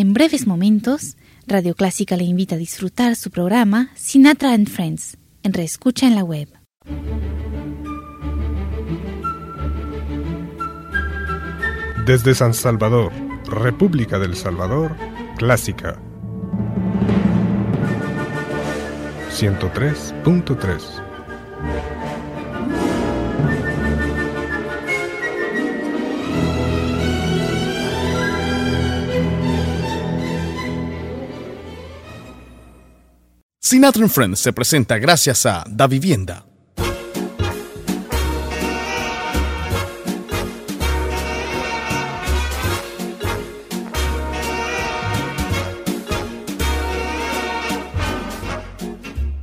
En breves momentos, Radio Clásica le invita a disfrutar su programa Sinatra and Friends en Reescucha en la web. Desde San Salvador, República del Salvador, Clásica 103.3 Sinatra Friends se presenta gracias a Da Vivienda.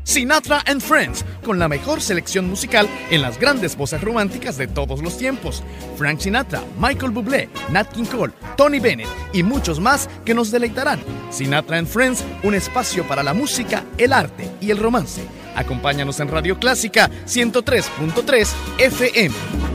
Sinatra and Friends, con la mejor selección musical en las grandes voces románticas de todos los tiempos. Frank Sinatra, Michael Bublé, Nat King Cole, Tony Bennett y muchos más que nos deleitarán. Sinatra and Friends, un espacio para la música, el arte y el romance. Acompáñanos en Radio Clásica 103.3 FM.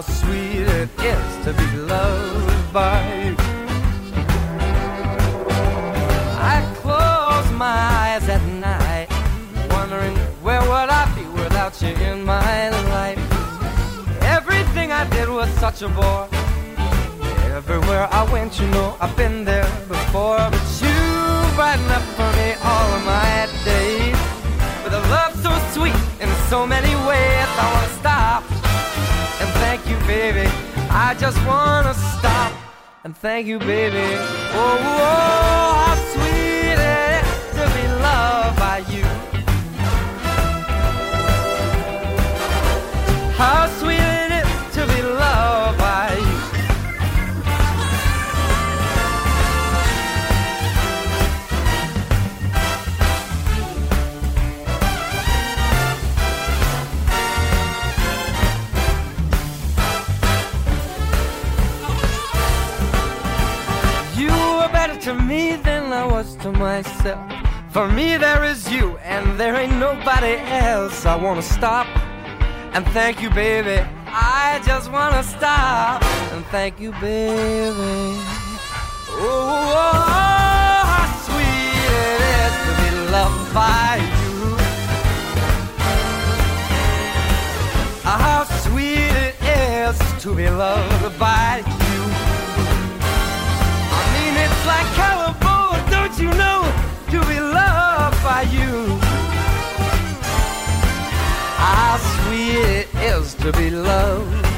How sweet it is to be loved by you. I close my eyes at night, wondering where would I be without you in my life. Everything I did was such a bore. Everywhere I went, you know, I've been there before. But you brighten up for me all of my days. With a love so sweet in so many ways, I wanna stop and thank you, baby. I just wanna stop and thank you, baby. Oh, oh there is you, and there ain't nobody else. I wanna stop and thank you, baby. I just wanna stop and thank you, baby. Oh, oh, oh, oh how sweet it is to be loved by you. How sweet it is to be loved by you. I mean, it's like California, don't you know, to be loved by you. How sweet it is to be loved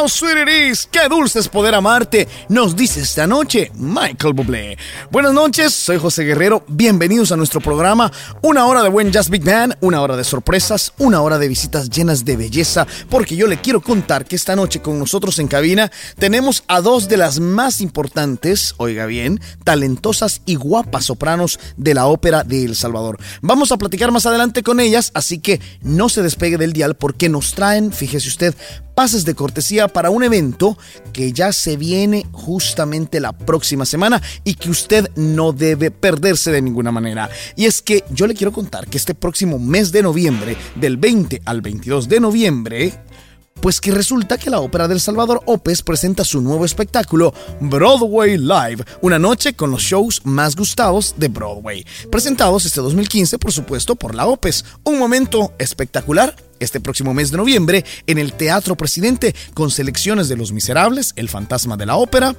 How sweet it is, qué dulce es poder amarte, nos dice esta noche Michael Bublé. Buenas noches, soy José Guerrero, bienvenidos a nuestro programa, una hora de buen jazz big man, una hora de sorpresas, una hora de visitas llenas de belleza, porque yo le quiero contar que esta noche con nosotros en cabina tenemos a dos de las más importantes, oiga bien, talentosas y guapas sopranos de la ópera de El Salvador. Vamos a platicar más adelante con ellas, así que no se despegue del dial porque nos traen, fíjese usted, pases de cortesía para un evento que ya se viene justamente la próxima semana y que usted no debe perderse de ninguna manera. Y es que yo le quiero contar que este próximo mes de noviembre, del 20 al 22 de noviembre, Pues que resulta que la Ópera del Salvador Opes presenta su nuevo espectáculo Broadway Live, una noche con los shows más gustados de Broadway, presentados este 2015 por supuesto por la Opes. Un momento espectacular este próximo mes de noviembre en el Teatro Presidente con selecciones de Los Miserables, El Fantasma de la Ópera,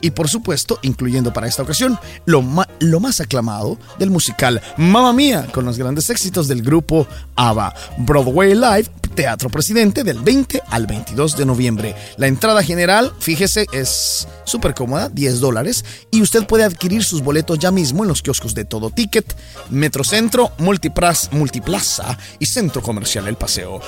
y por supuesto, incluyendo para esta ocasión lo, más aclamado del musical Mamma Mía, con los grandes éxitos del grupo ABBA. Broadway Live, Teatro Presidente, del 20 al 22 de noviembre. La entrada general, fíjese, es súper cómoda, 10 dólares, y usted puede adquirir sus boletos ya mismo en los kioscos de Todo Ticket, Metrocentro, Multiplaza y Centro Comercial El Paseo.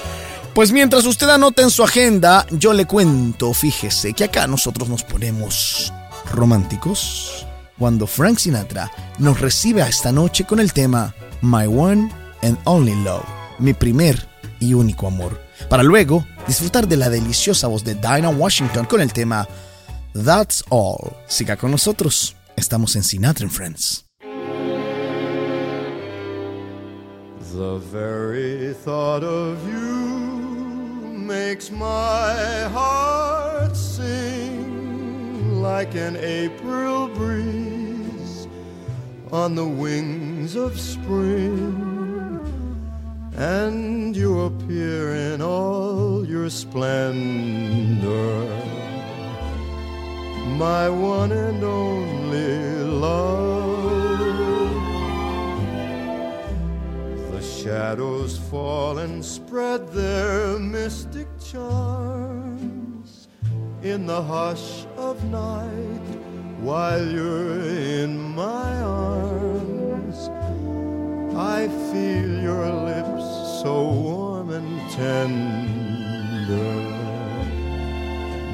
Pues mientras usted anota en su agenda, yo le cuento, fíjese, que acá nosotros nos ponemos románticos cuando Frank Sinatra nos recibe a esta noche con el tema My One and Only Love, mi primer y único amor, para luego disfrutar de la deliciosa voz de Dinah Washington con el tema That's All. Siga con nosotros, estamos en Sinatra and Friends. The very thought of you makes my heart sing. Like an April breeze on the wings of spring, and you appear in all your splendor, my one and only love. The shadows fall and spread their mystic charm in the hush of night while you're in my arms. I feel your lips so warm and tender,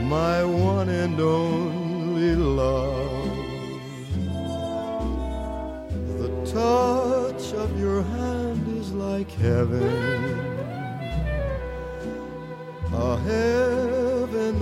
my one and only love. The touch of your hand is like heaven, a heaven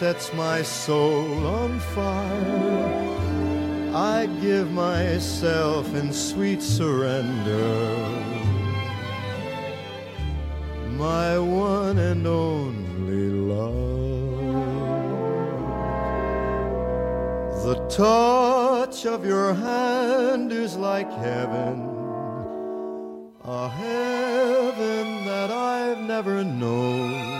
sets my soul on fire. I give myself in sweet surrender. My one and only love. The touch of your hand is like heaven, a heaven that I've never known.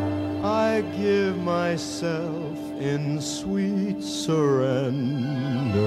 I give myself in sweet surrender.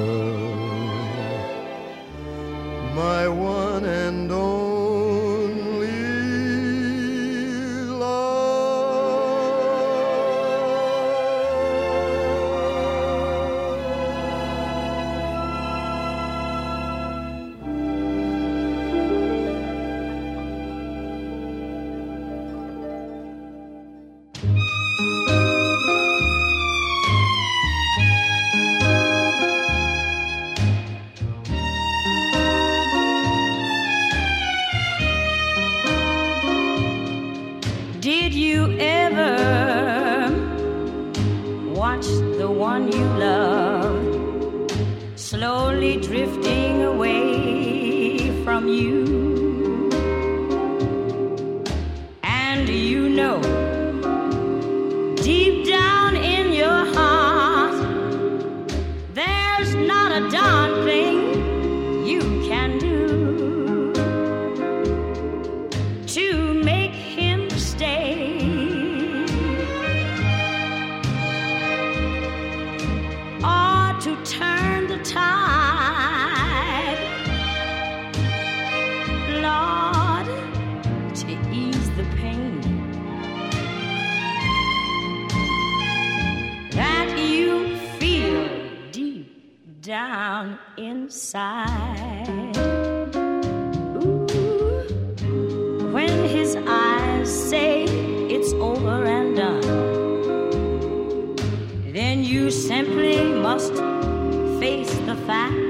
Inside. Ooh, when his eyes say it's over and done, then you simply must face the fact.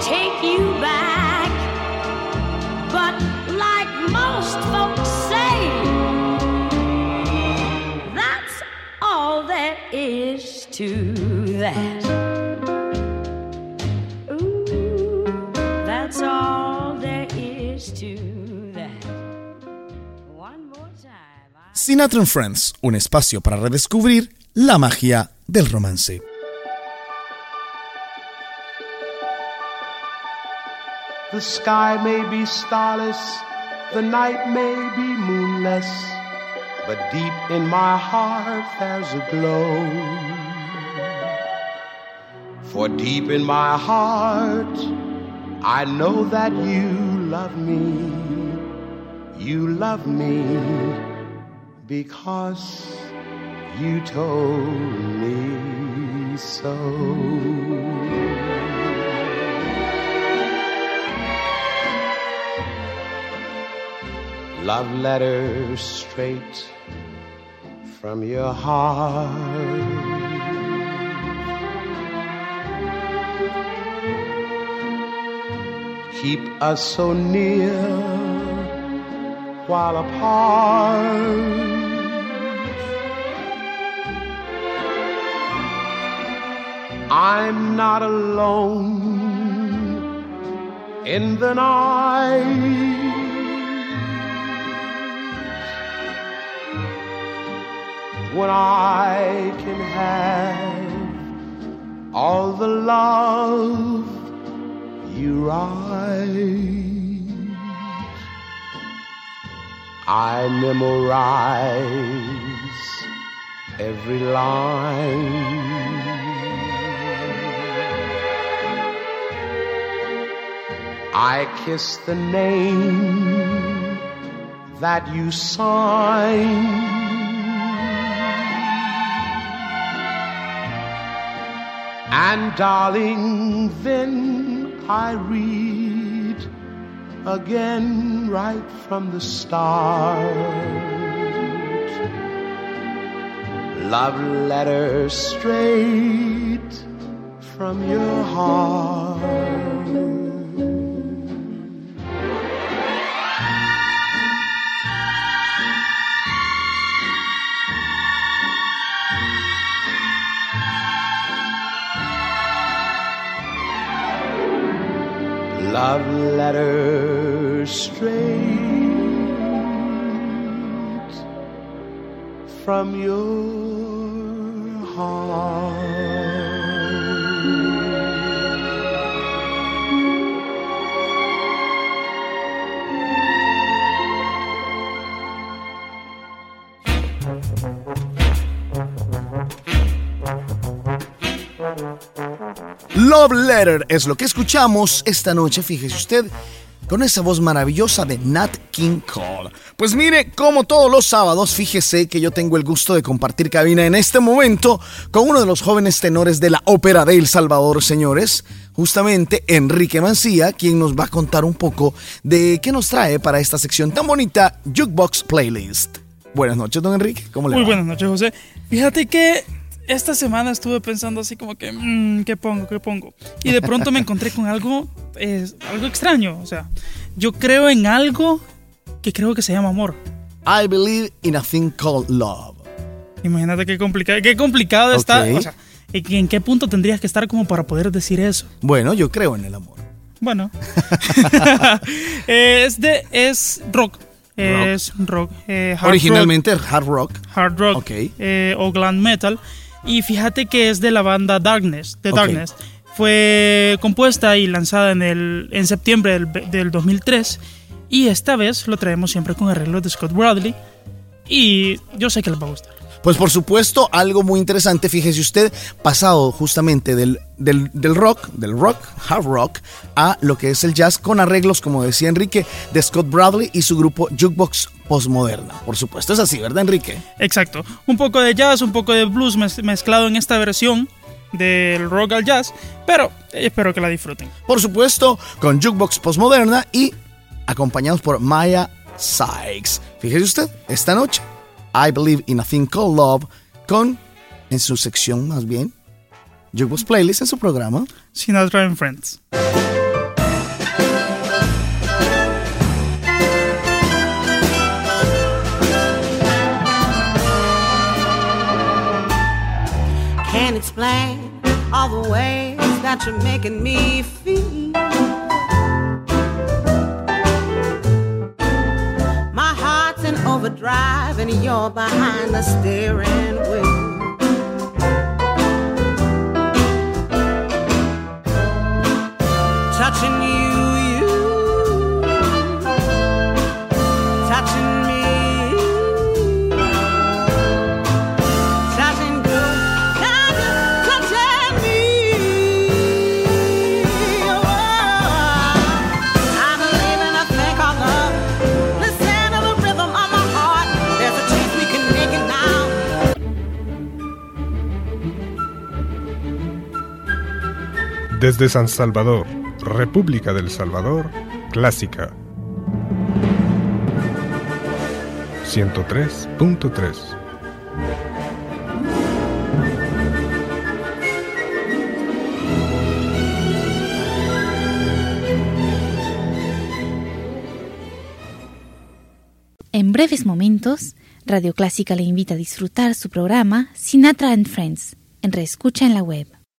Take you back. But like most folks say, that's all there is to that. All there is to that. One time. I- Sinatra and Friends, un espacio para redescubrir la magia del romance. The sky may be starless, the night may be moonless, but deep in my heart there's a glow. For deep in my heart, I know that you love me. You love me because you told me so. Love letter straight from your heart. Keep us so near while apart. I'm not alone in the night. When I can have all the love you write. I memorize every line. I kiss the name that you sign. And darling, then I read again right from the start. Love letter straight from your heart. Love letter straight from your heart. Love Letter es lo que escuchamos esta noche, fíjese usted, con esa voz maravillosa de Nat King Cole. Pues mire, como todos los sábados, fíjese que yo tengo el gusto de compartir cabina en este momento con uno de los jóvenes tenores de la Ópera de El Salvador, señores, justamente Enrique Mancía, quien nos va a contar un poco de qué nos trae para esta sección tan bonita, Jukebox Playlist. Buenas noches, don Enrique, ¿cómo le Muy va? buenas noches, José. Fíjate que esta semana estuve pensando así como que, mm, ¿qué pongo? ¿Qué pongo? Y de pronto me encontré con algo, eh, algo extraño. O sea, yo creo en algo que creo que se llama amor. I believe in a thing called love. Imagínate qué complicado, qué complicado está. Ok. O sea, ¿y ¿en qué punto tendrías que estar como para poder decir eso? Bueno, yo creo en el amor. Bueno, Eh, es de es rock, es rock, eh, hard Originalmente hard rock. rock, hard rock Ok. eh, o glam metal. Y fíjate que es de la banda Darkness, de. Darkness. Fue compuesta y lanzada en, el, en septiembre del, del 2003 y esta vez lo traemos siempre con arreglos de Scott Bradley y yo sé que les va a gustar. Pues por supuesto, algo muy interesante, fíjese usted, pasado justamente del, del, del, rock, del rock, hard rock, a lo que es el jazz con arreglos, como decía Enrique, de Scott Bradley y su grupo Jukebox Postmoderna. Por supuesto, es así, ¿verdad, Enrique? Exacto. Un poco de jazz, un poco de blues mez- mezclado en esta versión del rock al jazz, pero espero que la disfruten. Por supuesto, con Jukebox Postmoderna y acompañados por Maya Sykes. Fíjese usted, esta noche, I Believe in a Thing Called Love, con, en su sección más bien, Jukebox Playlist en su programa. Sinatra and Friends. Explain all the ways that you're making me feel. My heart's in overdrive and you're behind the steering wheel. Touching you. Desde San Salvador, República del Salvador, Clásica 103.3 En breves momentos, Radio Clásica le invita a disfrutar su programa Sinatra and Friends, en reescucha en la web.